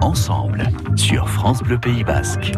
ensemble sur France Bleu Pays Basque.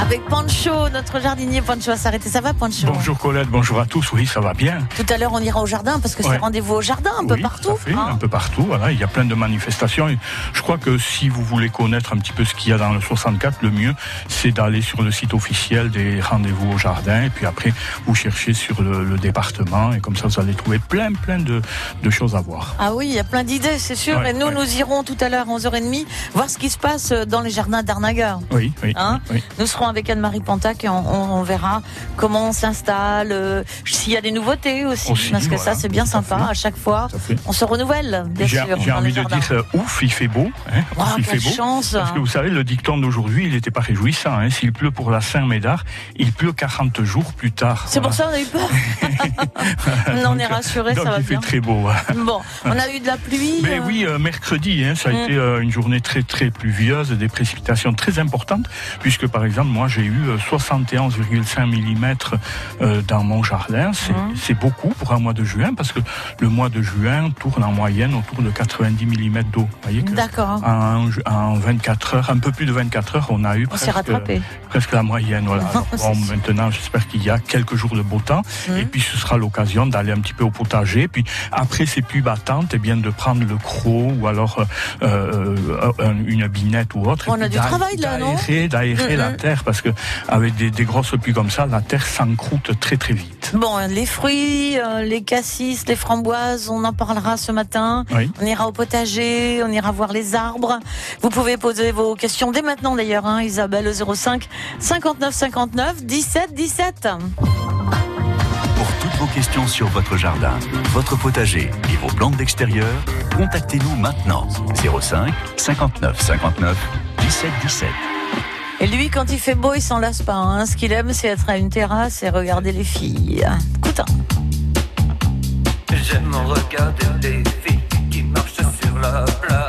Avec Pancho, notre jardinier Pancho à s'arrêter. Ça va Pancho? Bonjour Colette, bonjour à tous. Oui, ça va bien. Tout à l'heure, on ira au jardin parce que c'est rendez-vous au jardin un peu partout. fait, hein? un peu partout. Voilà, il y a plein de manifestations. Et je crois que si vous voulez connaître un petit peu ce qu'il y a dans le 64, le mieux, c'est d'aller sur le site officiel des rendez-vous au jardin. Et puis après, vous cherchez sur le, le département. Et comme ça, vous allez trouver plein, plein de, de choses à voir. Ah oui, il y a plein d'idées, c'est sûr. Ouais, et nous, ouais. nous irons tout à l'heure à 11h30 voir ce qui se passe dans les jardins d'Arnaga. Oui, oui. Hein oui. Nous serons avec Anne-Marie Pantac et on, on- on verra comment on s'installe, euh, s'il y a des nouveautés aussi, Aussi, parce que voilà, ça c'est bien sympa. fait. À chaque fois, on se renouvelle, bien J'ai sûr. j'ai envie de dire euh, ouf, il fait beau. Hein, Oh, ouf, il fait beau. chance Parce que vous savez, le dicton d'aujourd'hui, il n'était pas réjouissant. Hein. S'il pleut pour la Saint-Médard, il pleut 40 jours plus tard. C'est pour ça qu'on a eu peur. on Donc, est rassurés, donc ça va il fait très beau. voilà. Bon, on a eu de la pluie. Mais euh, oui, euh, mercredi, hein, ça a Mm. été euh, une journée très très pluvieuse, des précipitations très importantes, puisque par exemple, moi j'ai eu euh, 71,5 mm euh, dans mon jardin. C'est Mm. c'est beaucoup pour un mois de juin, parce que le mois de juin tourne en moyenne autour de 90 mm d'eau. D'accord. en, en 24 heures, un peu plus de 24 heures, on a eu On s'est presque, rattrapé. presque la moyenne. Voilà. Alors, bon, maintenant, j'espère qu'il y a quelques jours de beau temps. Mm. Et puis, ce sera l'occasion d'aller un petit peu au potager. Puis, après ces pluies battantes, eh bien, de prendre le croc ou alors euh, euh, un- une binette ou autre. On a du travail, là, non D'aérer, Mm, la mm. terre, parce que avec des, des grosses pluies comme ça, la terre s'encroute très très vite. Bon, les fruits, euh, les cassis, les framboises, on en parlera ce matin. Oui. On ira au potager, on ira voir les arbres. Vous pouvez poser vos questions dès maintenant d'ailleurs, hein, Isabelle, au 05 59 59 17 17. Vos questions sur votre jardin, votre potager et vos plantes d'extérieur, contactez-nous maintenant. 05 59 59 17 17. Et lui, quand il fait beau, il s'en lasse pas. hein. Ce qu'il aime, c'est être à une terrasse et regarder les filles. Écoute. J'aime regarder des filles qui marchent sur la plage.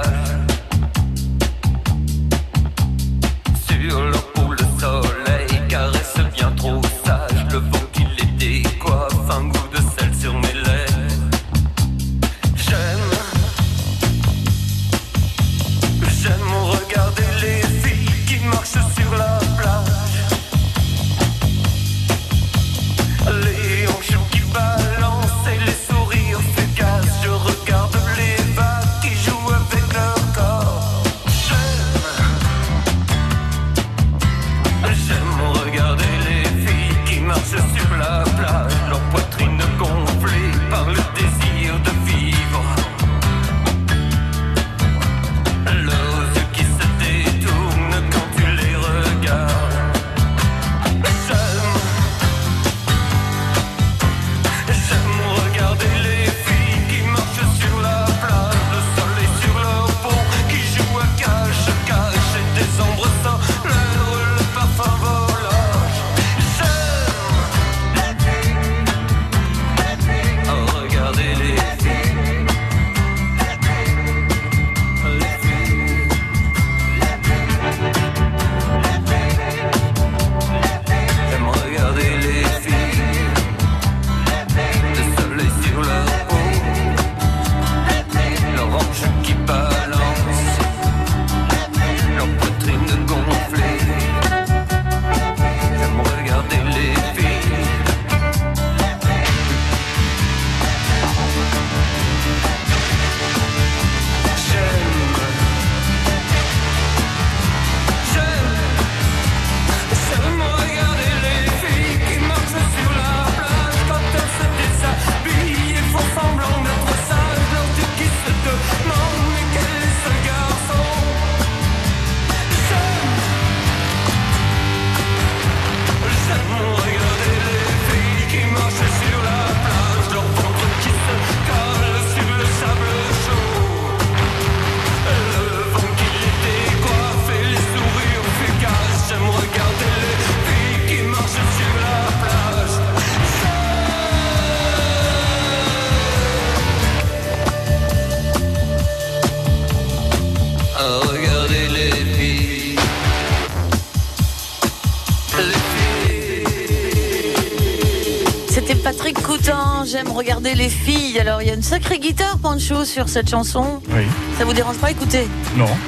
les filles. Alors, il y a une sacrée guitare, Pancho, sur cette chanson. Oui. Ça vous dérange pas Écoutez. Non. Vous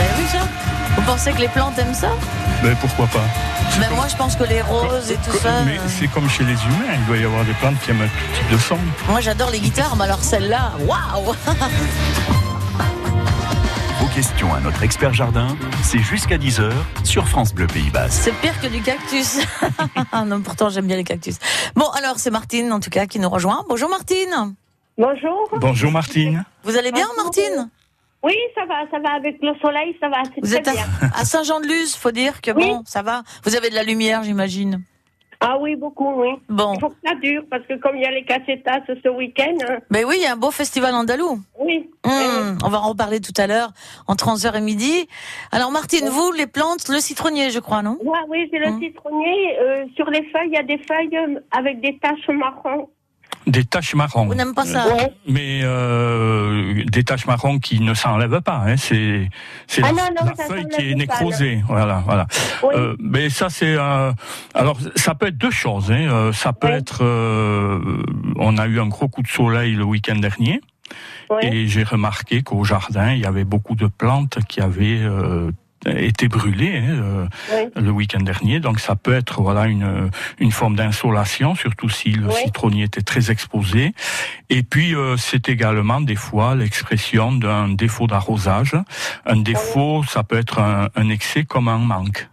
avez vu ça? Vous pensez que les plantes aiment ça? Mais pourquoi pas? Mais moi, je pense que les roses et tout ça. Mais euh. c'est comme chez les humains, il doit y avoir des plantes qui aiment un type de sang. Moi, j'adore les guitares, mais alors celle-là, waouh questions à notre expert jardin, c'est jusqu'à 10h sur France Bleu Pays Basque. C'est pire que du cactus. non, pourtant, j'aime bien les cactus. Bon, alors, c'est Martine, en tout cas, qui nous rejoint. Bonjour, Martine. Bonjour. Bonjour Martine. Vous allez bien, Bonjour. Martine? Oui, ça va, ça va avec le soleil, ça va, Vous très êtes à, bien. à Saint-Jean-de-Luz, faut dire que Oui. bon, ça va. Vous avez de la lumière, j'imagine. Ah oui, beaucoup, oui. Bon. Il faut que ça dure, parce que comme il y a les cassetas ce week-end, hein, Ben oui, il y a un beau festival andalou. oui. Hum, on va en reparler tout à l'heure, entre 11h et midi. Alors, Martine, vous, les plantes, le citronnier, je crois, non? Ouais, oui, j'ai le Hum. citronnier. euh, sur les feuilles, il y a des feuilles euh, avec des taches marron. Des taches marron. Vous n'aimez pas ça Ouais. Mais euh, des taches marron qui ne s'enlèvent pas. Hein. C'est c'est Ah la, non, non, la feuille qui est pas, nécrosée. Voilà, voilà. Oui. Euh, mais ça c'est euh, alors ça peut être deux choses. Hein. Euh, Ça peut être euh, on a eu un gros coup de soleil le week-end dernier ouais. et j'ai remarqué qu'au jardin il y avait beaucoup de plantes qui avaient euh, été brûlées hein, euh, Oui. le week-end dernier. Donc ça peut être voilà une une forme d'insolation, surtout si le Oui. citronnier était très exposé. Et puis euh, c'est également des fois l'expression d'un défaut d'arrosage. Un défaut, ça peut être un, un excès comme un manque.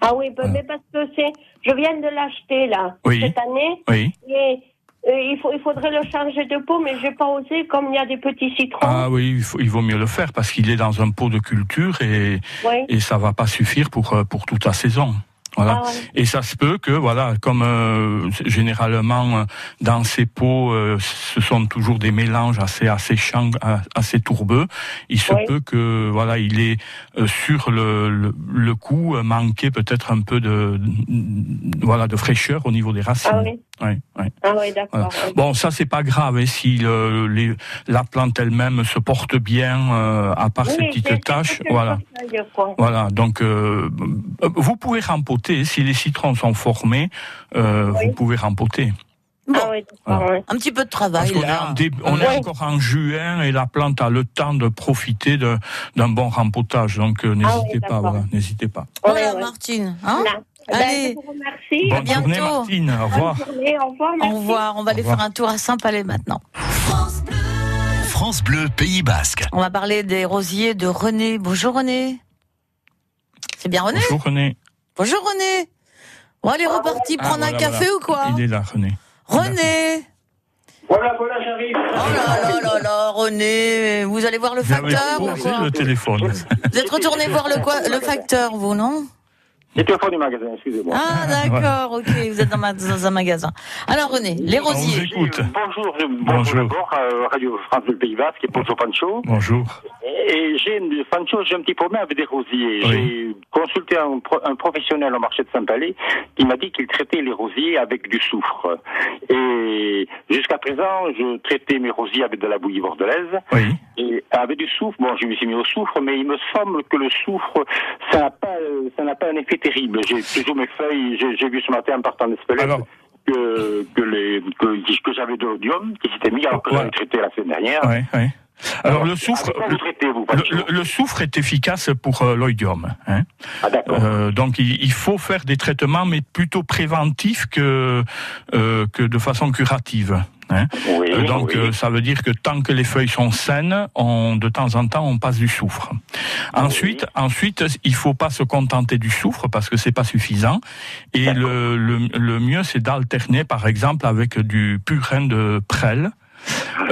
Ah oui, bah, mais parce que c'est, je viens de l'acheter là Oui. cette année Oui. et euh, il faut, il faudrait le changer de pot, mais j'ai pas osé comme il y a des petits citrons. Ah oui, il, faut- il vaut mieux le faire parce qu'il est dans un pot de culture et, et ça va pas suffire pour euh, pour toute la saison. Voilà. Ah ouais. Et ça se peut que, voilà, comme euh, généralement euh, dans ces pots, euh, ce sont toujours des mélanges assez asséchants, a- assez tourbeux. Il se Oui. peut que, voilà, il est euh, sur le, le, le coup euh, manqué peut-être un peu de, de- voilà, de fraîcheur au niveau des racines. Ah oui. Ouais, ouais. Ah oui, d'accord. oui. Bon, ça c'est pas grave hein, si le- les- la plante elle-même se porte bien, euh, à part ces Oui, c'est- petites taches. Voilà. Voilà, donc euh, vous pouvez rempoter si les citrons sont formés, euh, Oui. vous pouvez rempoter. Bon, Ah oui, un petit peu de Parce travail, qu'on est, là. en dé- on est encore en juin et la plante a le temps de profiter de- d'un bon rempotage. Donc euh, n'hésitez pas, Ah voilà, n'hésitez pas. Voilà. Martine. Hein. Ben, Allez. je vous remercie. Bonne bientôt. journée Martine, au revoir. Bonne journée, au revoir. Au merci. revoir. On va aller revoir. faire un tour à Saint-Palais maintenant. France Bleu Pays Basque. On va parler des rosiers de René. Bonjour René. C'est bien René? Bonjour René. Bonjour René. Bon, allez, reparti Ah, prendre voilà, un café voilà. ou quoi Il est là René. René Voilà, voilà, j'arrive. Oh là là là là, René, vous allez voir le facteur ou quoi le téléphone. Vous êtes retourné voir le, quoi, le facteur, vous, non? J'étais au fond du magasin, excusez-moi. Ah, d'accord, ok, vous êtes dans, ma- dans un magasin. Alors, René, les On vous rosiers. écoute. Bonjour, je- Bonjour. bonjour d'abord, euh, Radio France du Pays Basque et Poncho Pancho. Bonjour. Et j'ai une, Pancho, j'ai un petit problème avec des rosiers. Oui. J'ai consulté un, pro- un professionnel au marché de Saint-Palais qui m'a dit qu'il traitait les rosiers avec du soufre. Et jusqu'à présent, je traitais mes rosiers avec de la bouillie bordelaise. Oui. Et avec du soufre, bon, je me suis mis au soufre, mais il me semble que le soufre, ça n'a pas, euh, ça n'a pas un effet terrible. J'ai toujours mes feuilles, j'ai vu ce matin en partant d'Espelette Alors- que, que, les, que, que j'avais de l'odium qui s'était mis alors que j'avais traité la semaine dernière. Alors le soufre, vous traitez, vous, le, soufre est efficace pour euh, l'oïdium. Hein. Ah. Euh, donc il, il faut faire des traitements, mais plutôt préventifs que euh, que de façon curative. Hein. oui, Euh, donc oui. euh, ça veut dire que tant que les feuilles sont saines, on, de temps en temps on passe du soufre. Ensuite, ensuite il faut pas se contenter du soufre parce que c'est pas suffisant. Et le, le, le mieux c'est d'alterner par exemple avec du purin de prêle.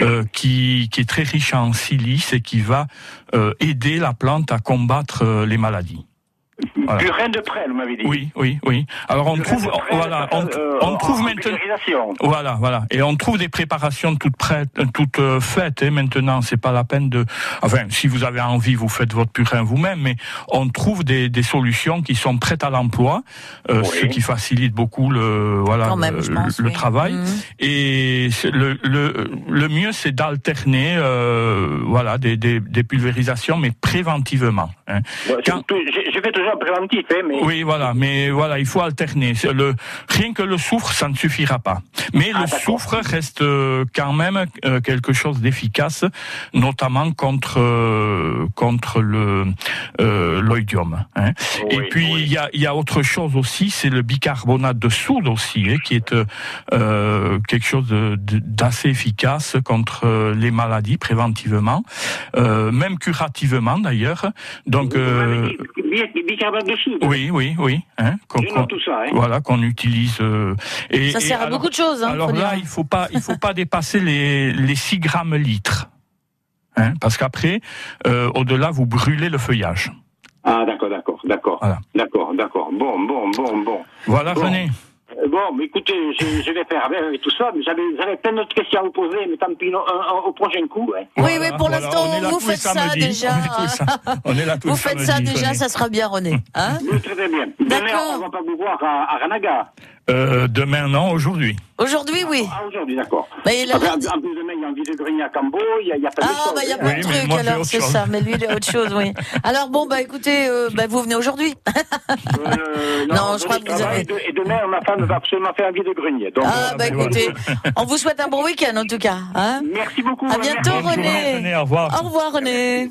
euh, qui, qui est très riche en silice et qui va euh, aider la plante à combattre euh, les maladies. Voilà. Purin de prêle, vous m'avez dit. Oui, oui, oui. Alors on trouve, prêle, voilà, on, euh, on trouve maintenant. Voilà, voilà. Et on trouve des préparations toutes prêtes, euh, toutes euh, faites. hein, maintenant, c'est pas la peine de. Enfin, si vous avez envie, vous faites votre purin vous-même. Mais on trouve des, des solutions qui sont prêtes à l'emploi, euh, Oui. ce qui facilite beaucoup le voilà même, le, je pense, le oui. travail. Mhm. Et le, le le mieux, c'est d'alterner, euh, voilà, des, des, des pulvérisations, mais préventivement. hein. Quand- je, je- je fais toujours en préventif, hein, mais. Oui, voilà, mais voilà, il faut alterner. Le, rien que le soufre, ça ne suffira pas. Mais Ah, le soufre reste euh, quand même euh, quelque chose d'efficace, notamment contre euh, contre le euh, l'oïdium. hein. Et puis oui. il y a y a autre chose aussi, c'est le bicarbonate de soude aussi, hein, qui est euh, quelque chose d'assez efficace contre les maladies préventivement, même curativement d'ailleurs. Donc de soude. oui, oui, oui. Hein, tout ça, hein. Voilà, qu'on utilise. euh, et, Ça et sert à alors- beaucoup de choses. Hein, alors là, dire. il faut pas, il faut pas dépasser les, les 6 grammes litres. Hein, parce qu'après, euh, au-delà, vous brûlez le feuillage. Ah, d'accord, d'accord, d'accord. Voilà. D'accord, d'accord. Bon, bon, bon, bon. Voilà, Bon. René. Euh, Bon, mais écoutez, je, je vais faire avec, tout ça, mais j'avais, j'avais plein d'autres questions à vous poser, mais tant pis, au prochain coup, hein. Oui, Voilà, oui, pour voilà, l'instant, vous faites ça déjà. On est, là tous Vous faites ça déjà, ça sera bien, René. Hein Oui, très, très bien. Demain, D'accord. on va pas vous voir à, à Ranaga. Euh, demain, non, aujourd'hui. Aujourd'hui, oui. Ah, aujourd'hui, d'accord. Mais il a En plus, demain, il y a un de grenier à Cambo, il y a, il y a plein de Ah, choses. bah, il y a plein Oui, de mais trucs, moi, j'ai alors, autre c'est chose. ça. Mais lui, il a autre chose, oui. Alors, bon, bah, écoutez, euh, bah, vous venez aujourd'hui. Euh, Non, je crois que vous avez- Et de- et demain, ma femme va absolument faire un vide de grenier. Donc, Ah, euh, bah, voilà. écoutez, on vous souhaite un bon week-end, en tout cas. Hein merci beaucoup. À bientôt, merci. Bonne journée, René. René, au revoir. Au revoir, René.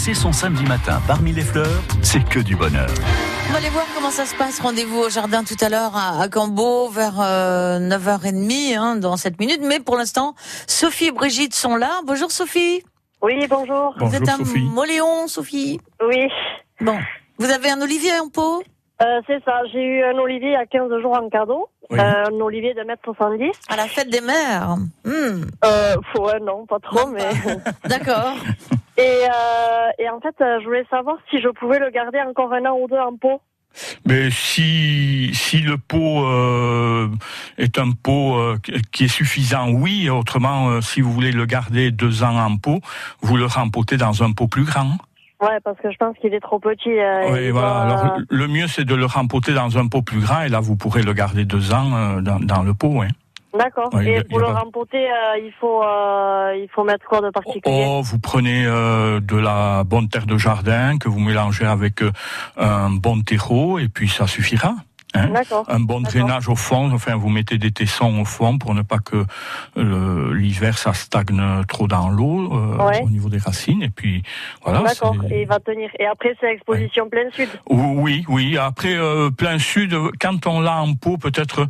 Passer son samedi matin parmi les fleurs, c'est que du bonheur. On va aller voir comment ça se passe. Rendez-vous au jardin tout à l'heure à, à Cambo vers euh, 9h30 hein, dans 7 minutes. Mais pour l'instant, Sophie et Brigitte sont là. Bonjour Sophie. Oui, bonjour. vous Bonjour êtes un Sophie. moléon, Sophie. Oui. Bon. Vous avez un olivier en pot? Euh, c'est ça, j'ai eu un olivier a 15 jours en cadeau. Oui. Euh, un olivier de 1m70. À la fête des mères. Hmm, Euh, faut- ouais, non, pas trop, Même mais... D'accord. Et, euh, et en fait, euh, je voulais savoir si je pouvais le garder encore un an ou deux en pot. Mais si si le pot euh, est un pot euh, qui est suffisant, oui. Autrement, euh, si vous voulez le garder deux ans en pot, vous le rempotez dans un pot plus grand. Ouais, parce que je pense qu'il est trop petit. Oui, il voilà. Alors le mieux c'est de le rempoter dans un pot plus grand et là vous pourrez le garder deux ans dans, dans le pot. Hein. D'accord. Ouais, et a- pour le pas- rempoter, euh, il faut euh, il faut mettre quoi de particulier? Oh, vous prenez euh, de la bonne terre de jardin que vous mélangez avec un bon terreau et puis ça suffira. Hein. Un bon drainage au fond, enfin vous mettez des tessons au fond pour ne pas que euh, l'hiver ça stagne trop dans l'eau euh, Ouais. au niveau des racines et puis voilà. D'accord. Et il va tenir. Et après, c'est exposition plein sud. Oui, oui. Après, euh, plein sud, quand on l'a en pot, peut-être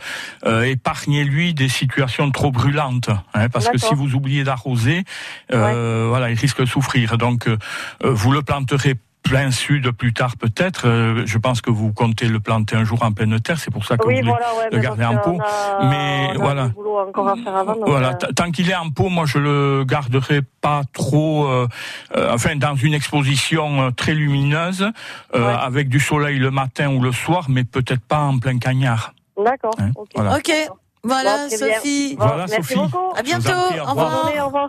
euh, épargnez-lui des situations trop brûlantes, hein, parce que si vous oubliez d'arroser, euh, voilà, il risque de souffrir. Donc, euh, vous le planterez plein sud plus tard peut-être. Euh, je pense que vous comptez le planter un jour en pleine terre, c'est pour ça que Oui, vous voulez voilà, ouais. le parce en pot. a- Mais voilà. avant. euh, tant qu'il est en pot, moi je le garderai pas trop, euh, euh, enfin dans une exposition euh, très lumineuse, euh, Ouais. avec du soleil le matin ou le soir, mais peut-être pas en plein cagnard. D'accord. Hein, ok. voilà. Bon. Sophie. Bon, Voilà, merci Sophie. beaucoup. À bientôt. prie, au Au revoir. Bonne revoir. au revoir.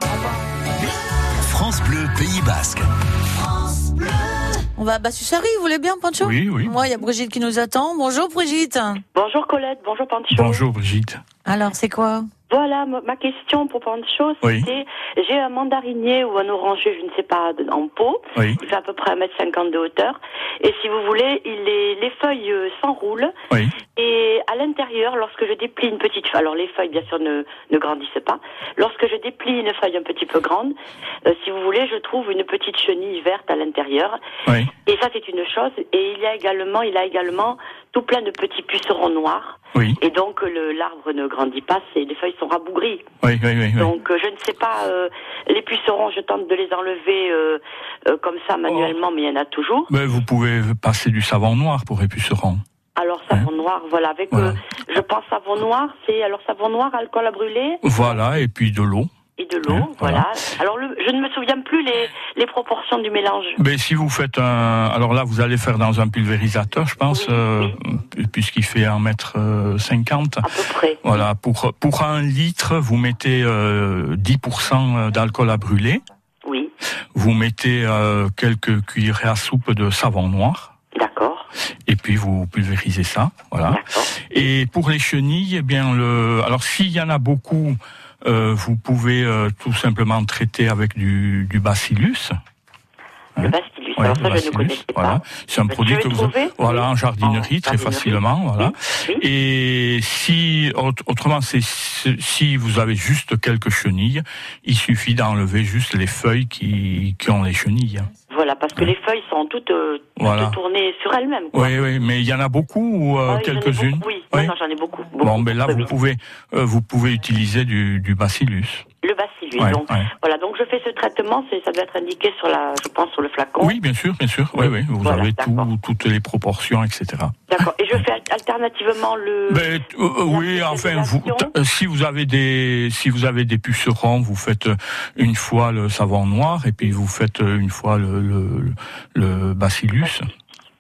France Bleu Pays Basque. On va à Bassusari, vous voulez bien, Pancho Oui, oui. Moi, il y a Brigitte qui nous attend. Bonjour, Brigitte. Bonjour Colette, bonjour Pancho. Bonjour Brigitte. Alors, c'est quoi Voilà, ma question pour Pancho, Oui. c'était j'ai un mandarinier ou un oranger, je ne sais pas, de- en pot. Oui, Il fait à peu près 1m50 de hauteur. Et si vous voulez, il est, les feuilles euh, s'enroulent. oui, Et à l'intérieur, lorsque je déplie une petite feuille, alors les feuilles bien sûr ne, ne grandissent pas. Lorsque je déplie une feuille un petit peu grande, euh, si vous voulez, je trouve une petite chenille verte à l'intérieur. oui, Et ça c'est une chose. Et il y a également, il a également tout plein de petits pucerons noirs. oui, Et donc le l'arbre ne grandit pas, c'est les feuilles sont rabougries. oui, oui, oui, oui. Donc euh, je ne sais pas, euh, les pucerons, je tente de les enlever euh, euh, comme ça manuellement, mais il y en a toujours. Mais vous pouvez passer du savon noir pour épuceron. Alors savon noir, voilà, avec Voilà. euh, je pense savon noir, c'est alors savon noir, alcool à brûler Voilà, et puis de l'eau. Et de l'eau, Hein, voilà. voilà. Alors le, je ne me souviens plus les, les proportions du mélange. Mais si vous faites un, alors là vous allez faire dans un pulvérisateur, je pense, Oui, euh, puisqu'il fait un mètre euh, cinquante. À peu près. Voilà, pour pour un litre, vous mettez euh, 10% d'alcool à brûler. Oui, Vous mettez euh, quelques cuillerées à soupe de savon noir. d'accord, Et puis vous pulvérisez ça, voilà. Et pour les chenilles, eh bien le, alors s'il y en a beaucoup, euh, vous pouvez euh, tout simplement traiter avec du, du bacillus. Le Hein bastillus, Ouais, alors ça le je ne bacillus, connaissais voilà. pas. C'est un produit que vous voilà en jardinerie en très jardinerie. facilement, voilà. Oui, oui. Et si aut- autrement, c'est si vous avez juste quelques chenilles, il suffit d'enlever juste les feuilles qui, qui ont les chenilles. Voilà, parce que les feuilles sont toutes, euh, toutes tournées sur elles-mêmes. quoi. Oui, oui, mais il y en a beaucoup ou euh, Ah ai quelques-unes. Oui, Oui. non, non, j'en ai beaucoup. beaucoup Bon, ben là, vous pouvez, euh, vous pouvez utiliser du, du bacillus. Le bacillus. Ouais, donc, ouais. voilà, donc je fais ce traitement, c'est, ça doit être indiqué sur la, je pense, sur le flacon. Oui, bien sûr, bien sûr. Oui, oui, vous Voilà, avez tout, toutes les proportions, etc. D'accord. Et je fais al- alternativement le. Ben, euh, oui, enfin, vous, euh, si vous avez des, si vous avez des pucerons, vous faites euh, une fois le savon noir et puis vous faites une fois le, le, le bacillus.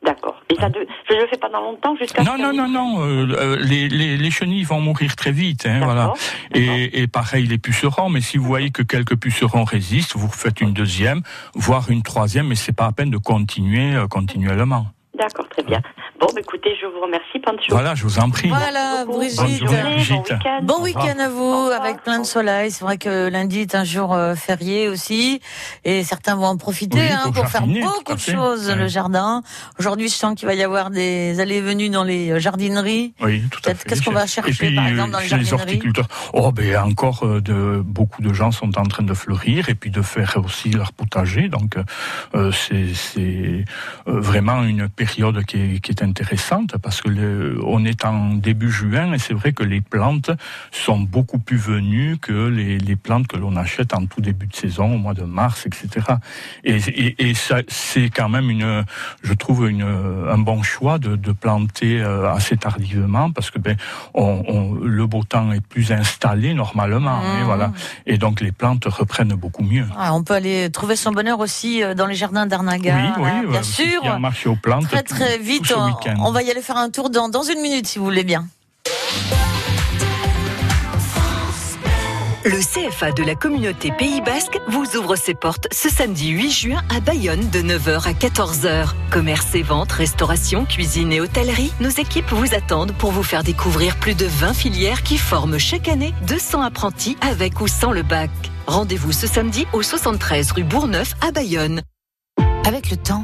D'accord. Et ça, de... je ne le fais pas dans longtemps jusqu'à. Non, ce non, que- non, non. euh, euh, les, les, les chenilles vont mourir très vite, hein, voilà. Et, et pareil les pucerons. Mais si vous voyez que quelques pucerons résistent, vous faites une deuxième, voire une troisième, mais c'est pas à peine de continuer euh, continuellement. D'accord, très bien. Bon, bah, écoutez, je vous remercie, Pancho. Voilà, je vous en prie. Voilà. Brigitte. Bonne journée, Bon week-end. Bon week-end à vous, avec plein de soleil. C'est vrai que lundi est un jour euh, férié aussi, et certains vont en profiter Oui, hein, pour pour faire beaucoup de choses Ouais. le jardin. Aujourd'hui, je sens qu'il va y avoir des allées et venues dans les euh, jardineries. Oui, tout à fait. qu'est-ce qu'on va chercher, puis, par exemple, dans euh, les chez les jardineries horticulteurs, oh ben encore de beaucoup de gens sont en train de fleurir et puis de faire aussi leur potager. Donc euh, c'est euh, vraiment une période qui est, qui est intéressante parce que le, on est en début juin et c'est vrai que les plantes sont beaucoup plus venues que les, les plantes que l'on achète en tout début de saison, au mois de mars, etc. Et, et, et ça, c'est quand même une, je trouve une, un bon choix de, de planter euh, assez tardivement parce que ben, on, on- le beau temps est plus installé normalement. Mmh. Et voilà. Et donc les plantes reprennent beaucoup mieux. Ah, on peut aller trouver son bonheur aussi euh, dans les jardins d'Arnaga. oui, oui, hein, bien euh, sûr. Il y a un marché aux plantes. Très vite, on, va y aller faire un tour dans, dans une minute si vous voulez bien. Le CFA de la communauté Pays Basque vous ouvre ses portes ce samedi 8 juin à Bayonne de 9h à 14h. Commerce et vente, restauration, cuisine et hôtellerie, nos équipes vous attendent pour vous faire découvrir plus de 20 filières qui forment chaque année 200 apprentis avec ou sans le bac. Rendez-vous ce samedi au 73 rue Bourgneuf à Bayonne. Avec le temps,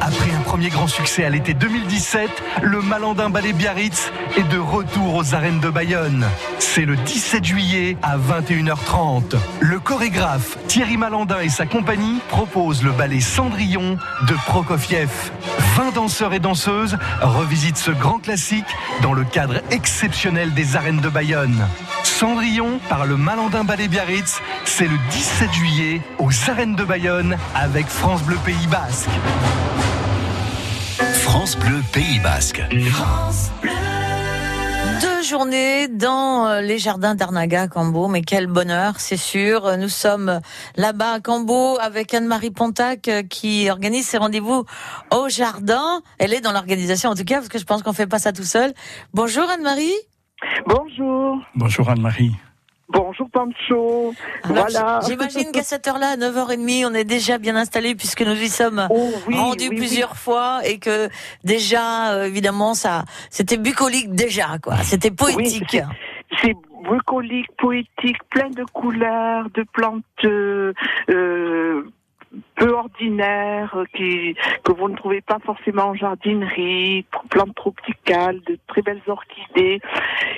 Après un premier grand succès à l'été 2017, le Malandin Ballet Biarritz est de retour aux arènes de Bayonne. C'est le 17 juillet à 21h30. Le chorégraphe Thierry Malandin et sa compagnie proposent le ballet Cendrillon de Prokofiev. 20 danseurs et danseuses revisitent ce grand classique dans le cadre exceptionnel des arènes de Bayonne. Cendrillon par le Malandin Ballet Biarritz, c'est le 17 juillet aux arènes de Bayonne avec France Bleu Pays Basque. France Bleu Pays Basque. Deux journées dans euh, les jardins d'Arnaga à Cambo, mais quel bonheur, c'est sûr. Nous sommes là-bas à Cambo avec Anne-Marie Pontac euh, qui organise ses rendez-vous au jardin. Elle est dans l'organisation en tout cas, parce que je pense qu'on fait pas ça tout seul. Bonjour Anne-Marie. Bonjour. Bonjour Anne-Marie. Bonjour Pancho. Alors, voilà. J'imagine qu'à cette heure-là, à 9h30, on est déjà bien installé puisque nous y sommes Oh oui, rendus oui, plusieurs fois et que déjà, euh, évidemment, ça, c'était bucolique déjà, quoi. C'était poétique. C'est bucolique, poétique, plein de couleurs, de plantes euh, euh, peu ordinaires euh, qui, que vous ne trouvez pas forcément en jardinerie, plantes tropicales, de très belles orchidées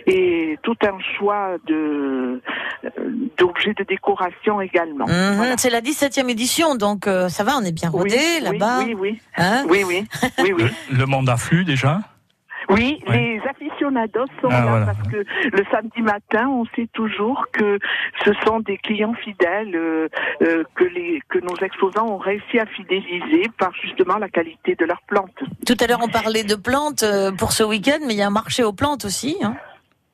et tout un choix de euh, d'objets de décoration également. Mhm, Voilà. C'est la 17e édition, donc euh, ça va, on est bien rodé Oui, là-bas. Oui, oui, Hein oui, oui, oui, oui. Le monde afflue déjà Oui, Ouais. les aficionados sont Ah, là voilà. parce que le samedi matin, on sait toujours que ce sont des clients fidèles euh, euh, que les que nos exposants ont réussi à fidéliser par justement la qualité de leurs plantes. Tout à l'heure, on parlait de plantes euh, pour ce week-end, mais il y a un marché aux plantes aussi. Hein.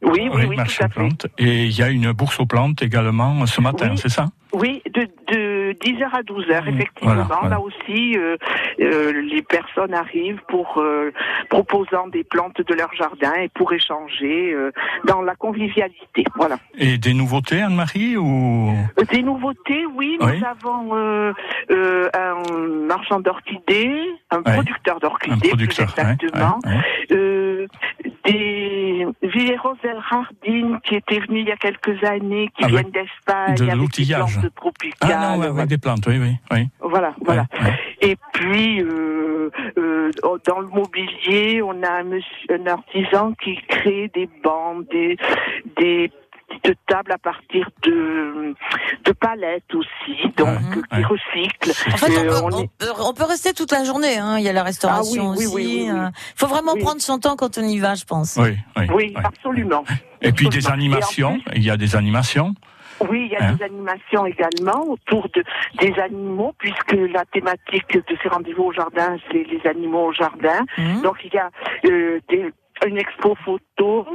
Oui, oui, oui, marché tout à aux fait. plantes. Et il y a une bourse aux plantes également ce matin, Oui. c'est ça? Oui, de, de 10h à 12h, Mmh, effectivement. voilà, voilà. Là aussi, euh, euh, les personnes arrivent pour euh, proposant des plantes de leur jardin et pour échanger euh, dans la convivialité. Voilà. Et des nouveautés, Anne-Marie ou... Euh, Des nouveautés, oui. Oui. Nous avons euh, euh, un marchand d'orchidées, un Ouais. producteur Un d'orchidées, plus exactement. ouais, ouais. Euh, des Villeros El Jardin qui étaient venus il y a quelques années, qui Avec viennent d'Espagne, de l'outillage. Plantes tropicales. Ah non, ouais, voilà. des plantes, oui, oui. oui. Voilà, voilà. Ouais, ouais. Et puis, euh, euh, dans le mobilier, on a un, monsieur, un artisan qui crée des bandes, des, des petites tables à partir de, de palettes aussi, donc Ouais, qui ouais. recyclent. En fait, on Euh, peut, on on est- peut- on peut rester toute la journée. Hein. Il y a la restauration Ah oui, aussi. oui, oui, oui. Il faut vraiment Oui. prendre son temps quand on y va, je pense. Oui, oui. Oui, oui. absolument. Et puis des animations, il y a des animations. Oui, il y a Hein? des animations également autour de, des animaux, puisque la thématique de ces rendez-vous au jardin, c'est les animaux au jardin. Mhm. Donc il y a euh, des, une expo photo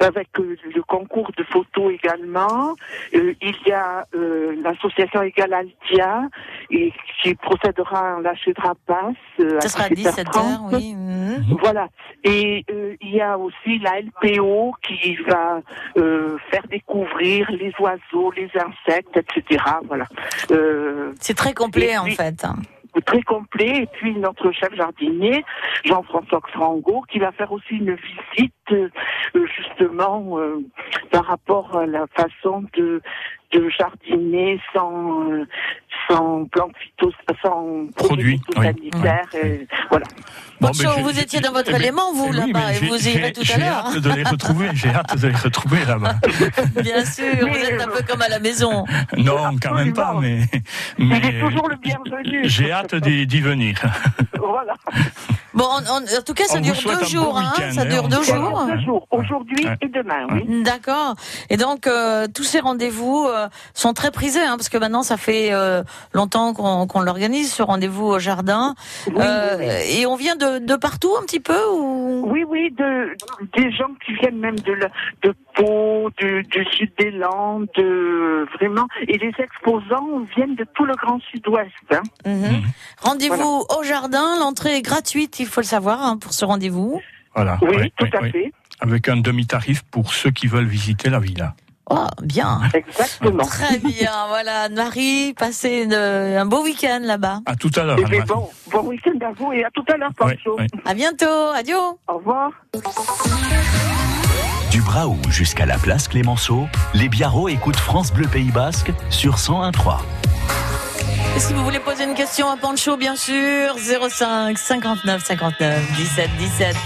avec euh, le concours de photos également. Euh, il y a euh, l'association Égal Altia et qui procédera à un lâcher de rapace. Ça sera à 17h, 17h30. oui. Mhm. Voilà. Et il y a aussi la LPO qui va faire découvrir les oiseaux, les insectes, etc. Voilà. C'est très complet, Et en fait. Très complet. Et puis notre chef jardinier, Jean-François Frango, qui va faire aussi une visite euh, justement euh, par rapport à la façon de, de jardiner sans, euh, sans plantes phytos, sans Produits, oui. phytosanitaires. et Voilà. Bon, Bonjour, mais j'ai- vous étiez dans votre eh ben, élément, vous, oui, là-bas, mais et j'ai- vous irez j'ai- tout à J'ai l'heure. hâte de les retrouver, j'ai hâte de les retrouver là-bas. Bien sûr, vous êtes un peu comme à la maison. Non, quand même pas, mais, Il mais est toujours le bienvenu. j'ai hâte d'y d'y venir. Voilà. Bon, en, en- en tout cas, ça On dure deux jours, bon hein, ça hein, dure on deux jours. Deux jours, aujourd'hui Ouais. et demain, oui. D'accord. Et donc, euh, tous ces rendez-vous euh, sont très prisés, hein, parce que maintenant, ça fait euh, longtemps qu'on qu'on l'organise, ce rendez-vous au jardin. Euh, Et on vient de, de partout un petit peu ou... Oui, oui, de, des gens qui viennent même de, la- de Pau, du, du sud des Landes, de, vraiment, et les exposants viennent de tout le Grand Sud-Ouest. Hein. Mhm. Rendez-vous au jardin, l'entrée est gratuite, il faut le savoir, hein, pour ce rendez-vous. Voilà. Oui, tout à fait. Avec un demi-tarif pour ceux qui veulent visiter la villa. Oh, bien. Exactement. Très bien, voilà. Anne-Marie, passez une- un beau week-end là-bas. À tout à l'heure, Anne-Marie. bon, bon week-end à vous et à tout à l'heure, Pancho. ouais. À bientôt, adieu. Au revoir. Du Braou jusqu'à la place Clémenceau, les Biarros écoutent France Bleu Pays Basque sur 101.3. Et si vous voulez poser une question à Pancho, bien sûr, 05 59 59 17 17.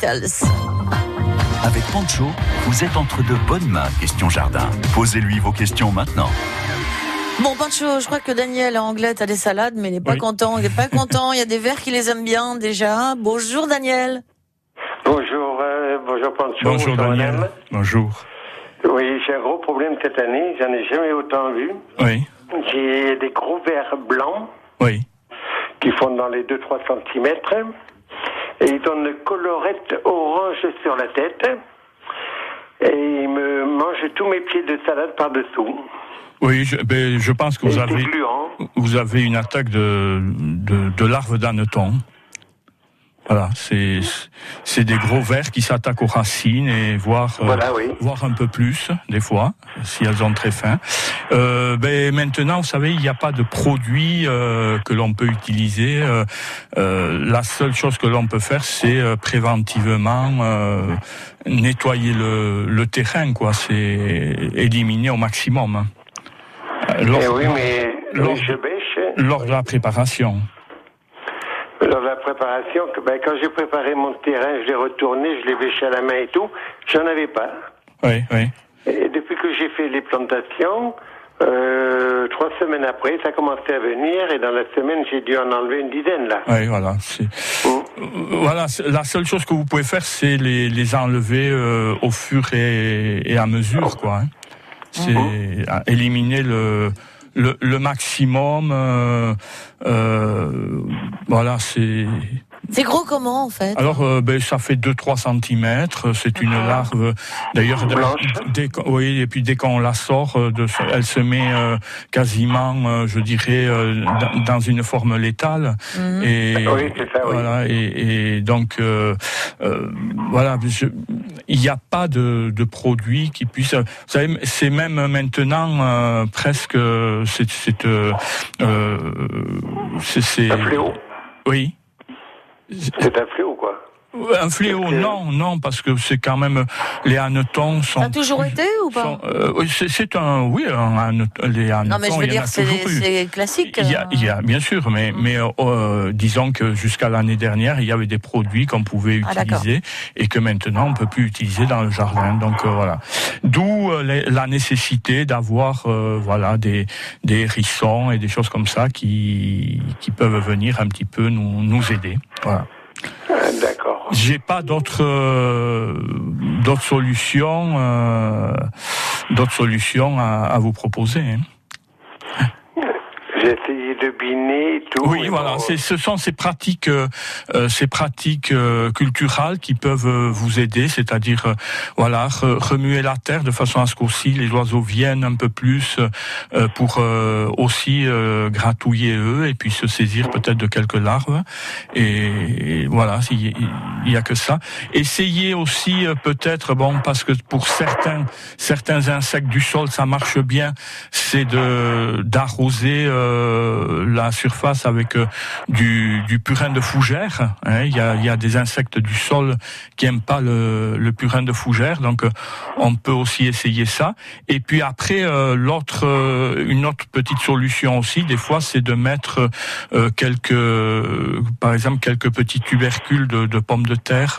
Beatles. Avec Pancho, vous êtes entre de bonnes mains, question jardin. Posez-lui vos questions maintenant. Bon, Pancho, je crois que Daniel en anglais a des salades, mais il n'est pas Oui. content. Il n'est pas content. Il y a des verres qui les aiment bien déjà. Bonjour Daniel. Bonjour, euh, bonjour Pancho. Bonjour Daniel. madame. Bonjour. Oui, j'ai un gros problème cette année, j'en ai jamais autant vu. Oui, J'ai des gros vers blancs oui. qui font dans les 2-3 cm. Et ils ont une colorette orange sur la tête. Et ils me mangent tous mes pieds de salade par-dessous. Oui, je, ben, je pense que vous avez, vous une attaque de, de, de larves d'anneton. Voilà, c'est c'est des gros vers qui s'attaquent aux racines et voire euh, oui. voire un peu plus des fois si elles ont très faim. Euh, ben maintenant, vous savez, il n'y a pas de produit euh, que l'on peut utiliser. La seule chose que l'on peut faire, c'est préventivement nettoyer le, le terrain, quoi. C'est éliminer au maximum. hein. Euh, lors- Eh oui, mais lors- je bêche. lors de la préparation. Préparation, que- ben, quand j'ai préparé mon terrain, je l'ai retourné, je l'ai bêché à la main et tout, j'en avais pas. Oui, oui. Et depuis que j'ai fait les plantations, euh, trois semaines après, ça a commencé à venir et dans la semaine, j'ai dû en enlever une dizaine là. Oui, voilà. Euh, Voilà, la seule chose que vous pouvez faire, c'est les, les enlever euh, au fur et, et à mesure, quoi. hein. C'est à éliminer le, le, le maximum. euh, euh, voilà, c'est. C'est gros comment en fait Alors, euh, ben, ça fait 2-3 centimètres. C'est une larve. D'ailleurs, dès, oui, et puis dès qu'on la sort, euh, de, elle se met euh, quasiment, euh, je dirais, euh, dans- une forme létale. Mhm. Et Oui, ça, oui. voilà. Et, et donc, euh, euh, voilà. je- il n'y a pas de, de produit qui puisse. Vous savez, c'est même maintenant euh, presque. C'est, c'est, euh, euh, c'est, c'est- Un fléau. Oui. C'est un fléau. Un fléau, non, non, parce que c'est quand même les hannetons sont. Ça a toujours été ou pas sont- euh, oui, c'est, c'est un, oui, un, hanneton- les hannetons. Non mais je veux dire c'est classique. Il y, a, il y a, bien sûr, mais, mais euh, euh, disons que jusqu'à l'année dernière, il y avait des produits qu'on pouvait Ah, utiliser et que maintenant on peut plus utiliser dans le jardin. Donc euh, voilà. D'où euh, les- la nécessité d'avoir euh, voilà des des hérissons et des choses comme ça qui qui peuvent venir un petit peu nous nous aider. Voilà. Ah, D'accord. J'ai pas d'autres euh, d'autres solutions euh, d'autres solutions à, à vous proposer. hein. Et tout. Oui, voilà, bon, ce sont ces pratiques, euh, euh, ces pratiques euh, culturelles qui peuvent euh, vous aider, c'est-à-dire, euh, voilà, re- remuer la terre de façon à ce qu'aussi les oiseaux viennent un peu plus euh, pour euh, aussi euh, gratouiller eux et puis se saisir peut-être de quelques larves. Et, et voilà, il y a que ça. Essayez aussi euh, peut-être, bon, parce que pour certains certains insectes du sol, ça marche bien, c'est de d'arroser euh, la surface avec euh, du, purin de fougère. hein. Il y, a, des insectes du sol qui aiment pas le, purin de fougère, donc euh, on peut aussi essayer ça. Et puis après, euh, une autre petite solution aussi, des fois, c'est de mettre quelques, par exemple, quelques petits tubercules de, pommes de terre,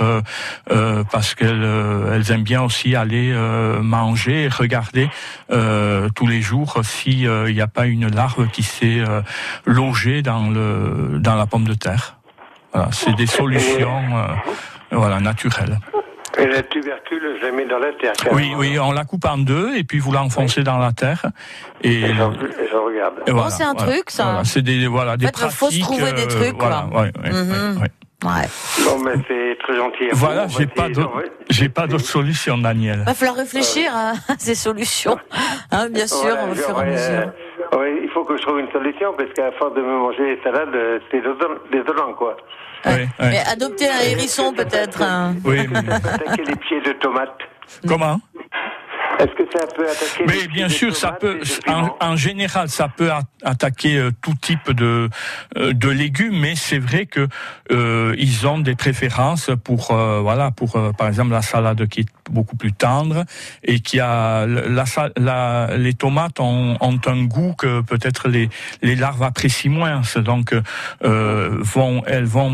parce qu'elles elles aiment bien aussi aller manger et regarder tous les jours si euh, il n'y a pas une larve qui s'est logée dans le dans la pomme de terre. Voilà, c'est des solutions euh, voilà naturelles. Et la tubercule, je la mets dans la terre. Oui, oui, on la coupe en deux et puis vous l'enfoncez dans la terre et, Et je, je regarde. et voilà, Oh, c'est un voilà, truc, ça. voilà, c'est des voilà des En fait, il faut se pratiques. trouver des euh, trucs, voilà, quoi. ouais, ouais, Mhm. ouais, ouais. Ouais. Bon, mais c'est très gentil. Voilà, j'ai pas j'ai pas d'autre solution, Daniel. Il va falloir réfléchir à ces solutions. Hein, bien sûr, Voilà, au fur et à mesure. euh, que je trouve une solution parce qu'à force de me manger les salades, euh, c'est désolant, quoi. Ouais. Mais adopter un hérisson peut-être. hein. Oui, mais- Attaquer les pieds de tomates. comment? Est-ce que ça peut attaquer Mais bien sûr, ça peut, en, général, ça peut attaquer euh, tout type de euh, de légumes, mais c'est vrai que euh, ils ont des préférences pour euh, voilà, pour euh, par exemple la salade qui est beaucoup plus tendre et qui a la, la- les tomates ont, ont un goût que peut-être les les larves apprécient moins. Donc euh, vont elles vont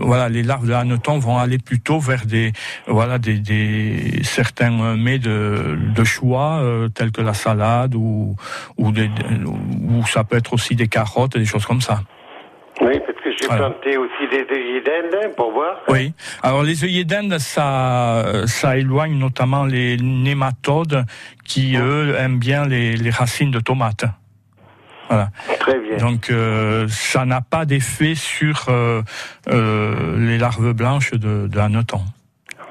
voilà les larves de hanneton vont aller plutôt vers des voilà des, des certains mets de, de choix euh, tels que la salade ou ou, des, ou ça peut être aussi des carottes des choses comme ça. Oui, parce que j'ai Voilà. planté aussi des œillets d'Inde pour voir. Oui. Alors les œillets d'Inde, ça, ça éloigne notamment les nématodes qui eux aiment bien les, les racines de tomates. Voilà. Très bien. Donc euh, ça n'a pas d'effet sur euh, euh, les larves blanches de, de hanneton.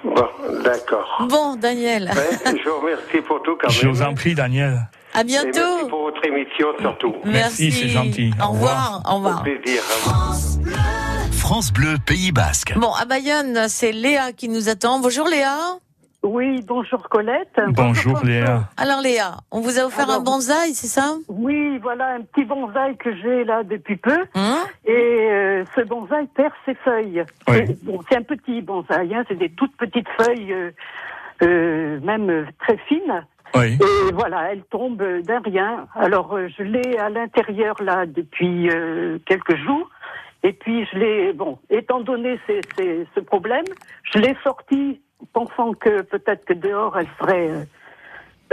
Bon, d'accord. Bon, Daniel. Ouais, je vous remercie pour tout quand même. Je vous en prie, Daniel. À Et merci bientôt. pour votre émission surtout. Merci, c'est gentil. Au revoir. Au revoir. Au plaisir. Au revoir. France Bleu Pays Basque. Bon, à Bayonne, c'est Léa qui nous attend. Bonjour Léa. Oui, bonjour Colette. Bonjour Léa. Alors Léa, on vous a offert Alors, un bonsaï, c'est ça? Oui, voilà un petit bonsaï que j'ai là depuis peu. Hein? Et euh, ce bonsaï perd ses feuilles. Oui. C'est- Bon, c'est un petit bonsaï, hein, c'est des toutes petites feuilles, euh, euh, même très fines. Oui. Et voilà, elles tombent d'un rien. Alors euh, je l'ai à l'intérieur là depuis euh, quelques jours. Et puis je l'ai, bon, étant donné ces- ces- ce problème, je l'ai sortie pensant que peut-être que dehors elle serait, euh,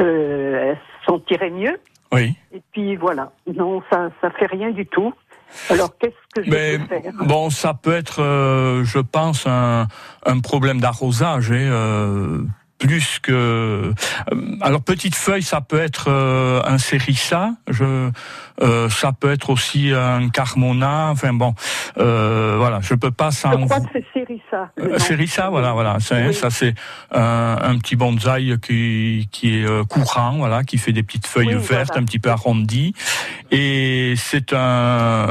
euh, elle se sentirait mieux. Oui. Et puis voilà, non, ça, ça fait rien du tout. Alors qu'est-ce que je Mais peux faire? bon, ça peut être, euh, je pense, un, un problème d'arrosage. hein, euh, plus que euh, alors petite feuille ça peut être euh, un sérissa je euh, ça peut être aussi un carmona enfin bon euh, voilà je peux pas Je sans crois que c'est Sérissa. Euh. Sérissa, voilà, voilà. Oui. Ça, c'est un, un petit bonsaï qui, qui est euh, courant, voilà, qui fait des petites feuilles Oui, vertes, voilà. un petit peu arrondies. Et c'est un,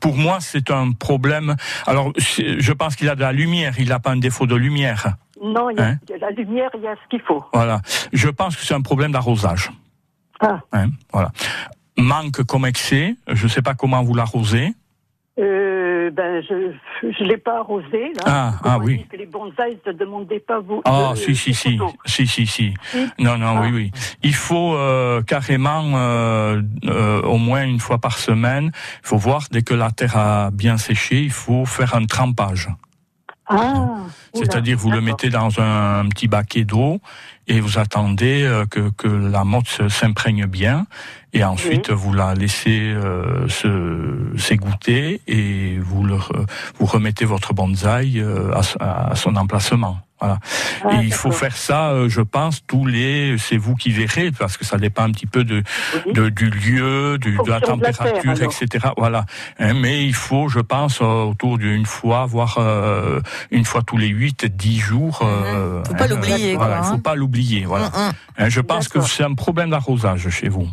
pour moi, c'est un problème. Alors, je pense qu'il a de la lumière. Il n'a pas un défaut de lumière. Non, il y, a, Hein? la lumière, il y a ce qu'il faut. Voilà. Je pense que c'est un problème d'arrosage. Ah. Hein, voilà. Manque comme excès. Je ne sais pas comment vous l'arrosez. Euh, ben, je je l'ai pas arrosé là. Ah, ah oui. que les bonsaïs ne demandaient pas vous. Ah, si, si, si, si, si. Si. Non, non, Ah. oui, oui. Il faut euh, carrément, euh, euh, au moins une fois par semaine, il faut voir, dès que la terre a bien séché, il faut faire un trempage. Ah. C'est-à-dire, vous le mettez dans un, petit baquet d'eau et vous attendez euh, que, que la motte s'imprègne bien. Et ensuite, vous la laissez euh, se s'égoutter et vous, le, vous remettez votre bonsaï euh, à son emplacement. Voilà. Ah, et il faut faire ça, euh, je pense, tous les. C'est vous qui verrez, parce que ça dépend un petit peu de, de- du lieu, du, de la Fonction de la terre, température, etc. Voilà. Hein, mais il faut, je pense, euh, autour d'une fois, voire euh, une fois tous les 8, 10 jours. Euh, Faut pas l'oublier, Voilà, il faut hein. pas l'oublier. Voilà. Hein, je pense que c'est un problème d'arrosage chez vous.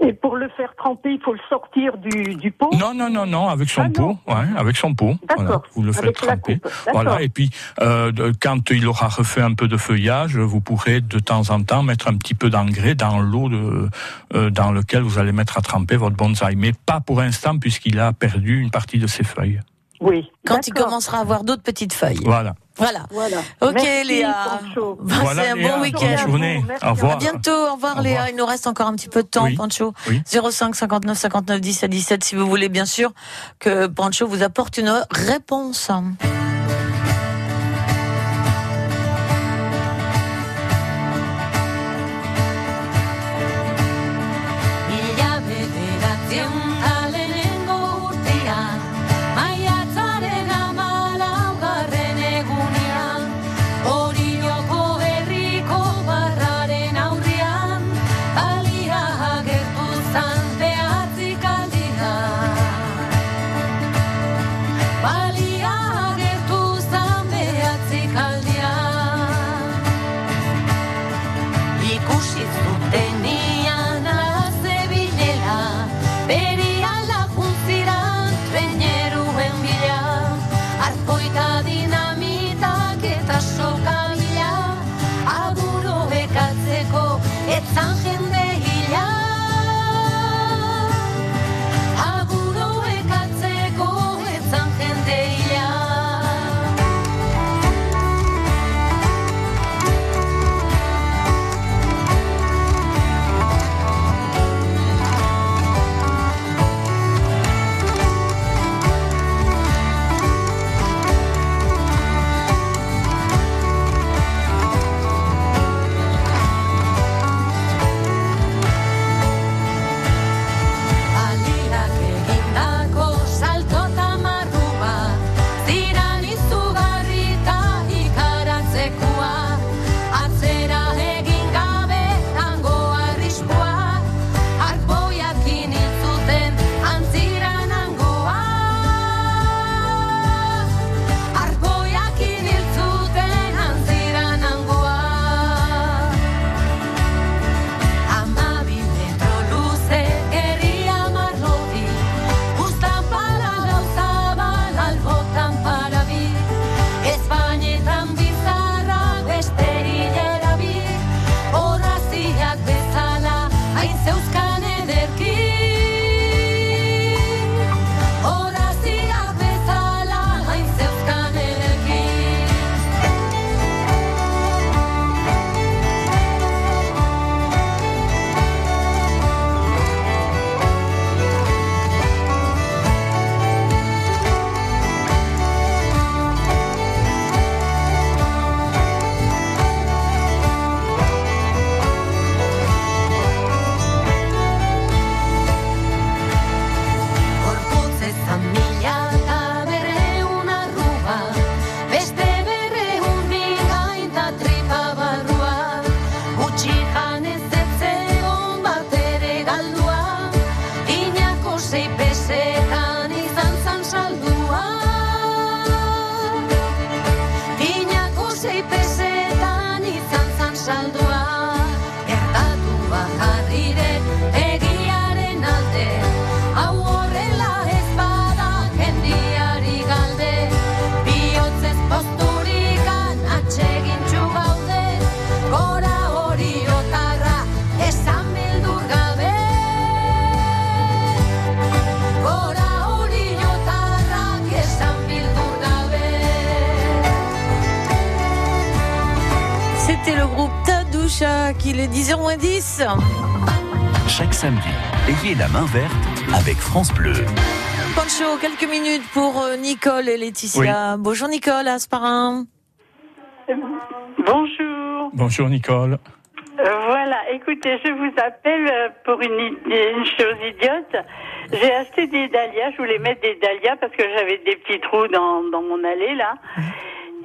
Et pour le faire tremper, il faut le sortir du, du pot. Non, non, non, non, avec son Ah, pot, ouais, avec son pot. D'accord. Voilà, vous le faites Avec tremper. Voilà, et puis euh, quand il aura refait un peu de feuillage, vous pourrez de temps en temps mettre un petit peu d'engrais dans l'eau de, euh, dans lequel vous allez mettre à tremper votre bonsaï, mais pas pour l'instant puisqu'il a perdu une partie de ses feuilles. Oui. Quand il commencera à avoir d'autres petites feuilles. Voilà. Voilà. Voilà. Ok Merci, Léa. Passez Voilà, un Léa, bon bonne week-end. journée. Au revoir. À bientôt, au revoir Au Léa. revoir. Il nous reste encore un petit peu de temps, Oui. Pancho. Oui. 05 59 59 10 à 17 si vous voulez bien sûr que Pancho vous apporte une réponse. Tadoucha, qu'il est 10h moins 10. Chaque samedi, ayez la main verte avec France Bleu. Pancho, quelques minutes pour euh, Nicole et Laetitia. Bonjour Nicole, Asparin. Bonjour. Bonjour Nicole. Euh, voilà, écoutez, je vous appelle euh, pour une, une chose idiote. J'ai acheté des dahlias, je voulais mettre des dahlias parce que j'avais des petits trous dans, dans mon allée là.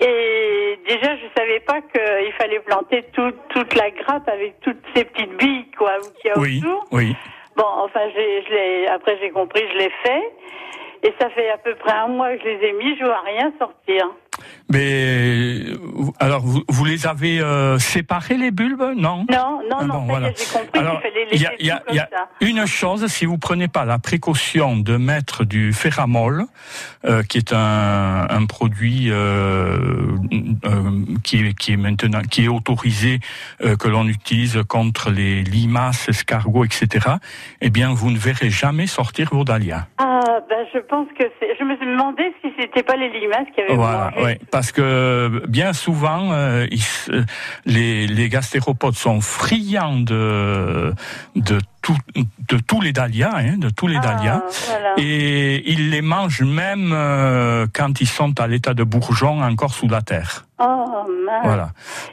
Et déjà, je savais pas qu'il fallait planter tout- toute la grappe avec toutes ces petites billes quoi qu'il y a Oui, autour. oui. Bon, enfin, j'ai, je l'ai, après j'ai compris, je l'ai fait. Et ça fait à peu près un mois que je les ai mis, je vois rien sortir. Mais alors vous, vous les avez euh, séparés les bulbes Non? Non, non, Ah non, y voilà. j'ai compris Alors, qu'il fallait il y a, il y a- y une chose, si vous prenez pas la précaution de mettre du ferramol, euh, qui est un, un produit euh, qui, est, qui est maintenant qui est autorisé, que l'on utilise contre les limaces, escargots, etc. Eh bien, vous ne verrez jamais sortir vos dahlias. Ah, ben je pense que c'est. Je me suis demandé si c'était pas les limaces qui avaient Voilà, mangé. ouais, parce que bien souvent, euh, ils les, les gastéropodes sont friands de de tout, de tous les dahlias, hein, de tous les dahlias, voilà. et ils les mangent même euh, quand ils sont à l'état de bourgeons encore sous la terre. Oh mince. Voilà.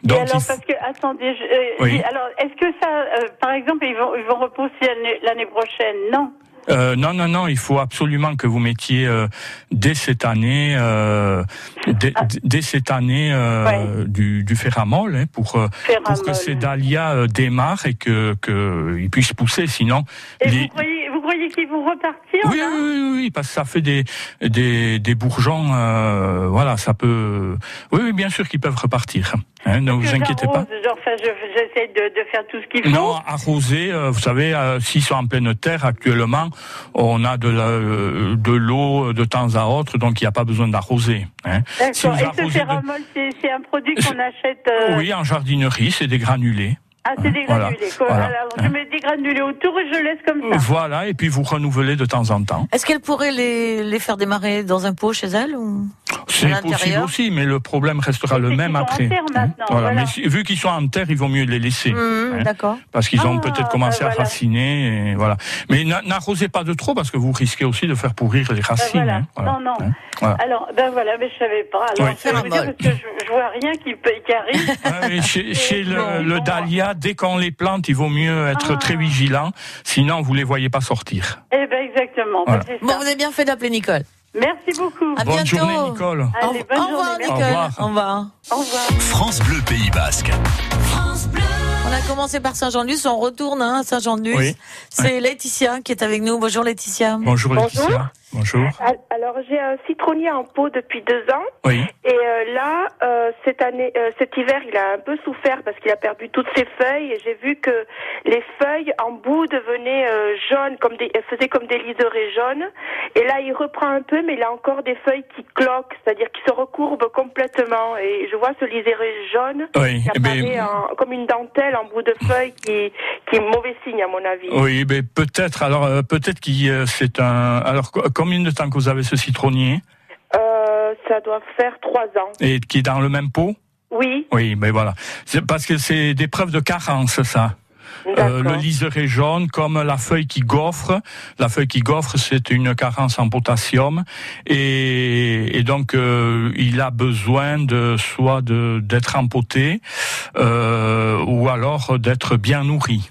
Et alors il parce que attendez, je- euh, Oui. alors est-ce que ça, euh, par exemple, ils vont ils vont repousser l'année prochaine? Non. Euh, non, non, non, il faut absolument que vous mettiez euh, dès cette année, euh, dès, Ah. dès cette année euh, du, du ferramol hein, pour, euh, pour que ces dahlias démarrent et que qu'ils puissent pousser. Sinon, Et les- vous croyez qu'ils vont repartir oui, oui, oui, oui, parce que ça fait des des, des bourgeons. euh, voilà, ça peut. Oui, oui, bien sûr qu'ils peuvent repartir. hein, ne vous inquiétez pas. j'arrose, Genre, enfin, je- j'essaie de, de faire tout ce qu'il faut. Non, arroser, euh, vous savez, euh, s'ils sont en pleine terre actuellement, on a de l'eau de temps à autre, donc il n'y a pas besoin d'arroser. hein. Si Et ce de- c'est un produit qu'on achète. Oui, en jardinerie, c'est des granulés. Ah, c'est des Voilà. Alors, je mets des granulés autour et je laisse comme ça. Voilà, et puis vous renouvelez de temps en temps. Est-ce qu'elle pourrait les, les faire démarrer dans un pot chez elle ou C'est possible aussi, mais le problème restera le même qu'ils sont en après. terre maintenant, Voilà. voilà. Mais vu qu'ils sont en terre, il vaut mieux les laisser. Mmh, hein, D'accord. Parce qu'ils ont Ah, peut-être commencé ben à voilà. raciner, et voilà. Mais n'a- n'arrosez pas de trop parce que vous risquez aussi de faire pourrir les Ben racines. voilà. hein, voilà. Non, non. Hein, voilà. Alors, ben voilà, mais je savais pas. Alors, Oui. je veux dire, parce que je, je vois rien qui, peut- qui arrive. Ah chez, chez le, le dahlia, dès qu'on les plante, il vaut mieux être très vigilant, sinon vous les voyez pas sortir. Eh ben, exactement. Voilà. Ben, Bon, vous avez bien fait d'appeler Nicole. Merci beaucoup. À Bonne bientôt. journée, Nicole. Allez, bonne Au revoir. Nicole. Au revoir. Au revoir. Au revoir. France Bleu Pays Basque. On a commencé par Saint-Jean-de-Luz, on retourne hein, à Saint-Jean-de-Luz. Oui. C'est Laetitia qui est avec nous. Bonjour Laetitia. Bonjour Laetitia. Bonjour. Al- Alors j'ai un citronnier en pot depuis deux ans Oui. et euh, là euh, cette année, euh, cet hiver, il a un peu souffert parce qu'il a perdu toutes ses feuilles et j'ai vu que les feuilles en bout devenaient jaunes, comme des, elles faisaient comme des liserés jaunes. Et là il reprend un peu, mais il a encore des feuilles qui cloquent, c'est-à-dire qui se recourbent complètement. Et je vois ce liseré jaune Oui, qui eh ben- en- comme une dentelle en bout de feuille qui, qui est mauvais signe à mon avis. Oui, mais peut-être. Alors peut-être qu'il c'est un. Alors combien de temps que vous avez ce citronnier Euh, ça doit faire trois ans. et qui est dans le même pot Oui. Oui, ben voilà. C'est parce que c'est des preuves de carence, ça. Euh, le liseré jaune, comme la feuille qui gaufre. La feuille qui gaufre, c'est une carence en potassium, et, et donc euh, il a besoin de soit de d'être empoté, euh, ou alors d'être bien nourri.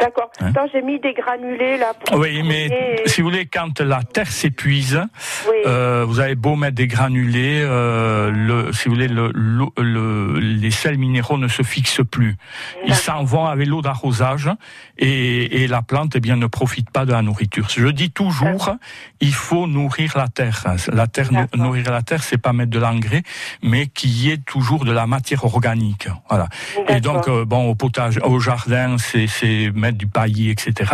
D'accord. Hein? J'ai mis des granulés là. Pour Oui, mais Et- si vous voulez, quand la terre s'épuise, Oui. euh, vous avez beau mettre des granulés, euh, le, si vous voulez, le, le- les sels minéraux ne se fixent plus. Ils s'en vont avec l'eau d'arrosage et, et la plante, eh bien, ne profite pas de la nourriture. Je dis toujours, il faut nourrir la terre. La terre, nou- nourrir la terre, c'est pas mettre de l'engrais, mais qu'il y ait toujours de la matière organique. Voilà. Et donc, euh, bon, au potage, au jardin, c'est, c'est mettre du paillis, etc.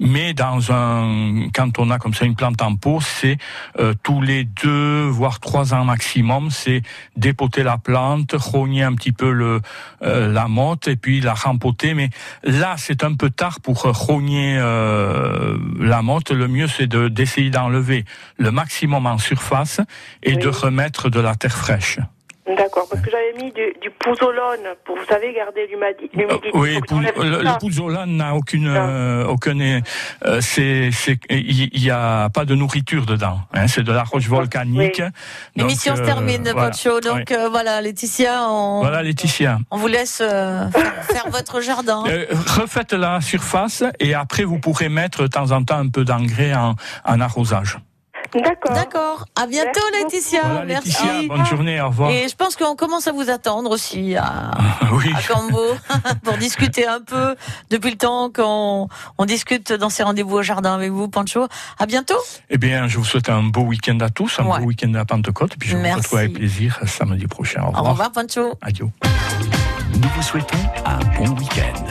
Mais dans un, quand on a comme ça une plante en pot, c'est euh, tous les deux voire trois ans maximum, c'est dépoter la plante, rogner un petit peu le euh, la motte et puis la rempoter. Mais là, c'est un peu tard pour rogner euh, la motte. Le mieux, c'est de d'essayer d'enlever le maximum en surface et de remettre de la terre fraîche. D'accord, parce que j'avais mis du, du pouzzolone pour, vous savez, garder l'humadi- l'humidité. Oui, pou- j'enlève le, le ça. pouzzolane n'a aucune, euh, aucun, euh, c'est, c'est, il y a pas de nourriture dedans. Hein, c'est de la roche volcanique. Donc, L'émission se euh, termine, voilà. Pancho. Donc Ouais. euh, voilà, Laetitia, on, Voilà, Laetitia. on vous laisse euh, faire, faire votre jardin. Euh, refaites la surface et après vous pourrez mettre de temps en temps un peu d'engrais en, en arrosage. D'accord. D'accord. À bientôt, Laetitia. Voilà, Merci. Laetitia, bonne journée, au revoir. Et je pense qu'on commence à vous attendre aussi à, Oui. à Cambo pour discuter un peu depuis le temps qu'on on discute dans ces rendez-vous au jardin avec vous, Pancho. À bientôt. Eh bien, je vous souhaite un beau week-end à tous, un Ouais. beau week-end à Pentecôte, et puis je vous retrouve avec plaisir samedi prochain. Au Au revoir. revoir, Pancho. Adieu. Nous vous souhaitons un bon week-end.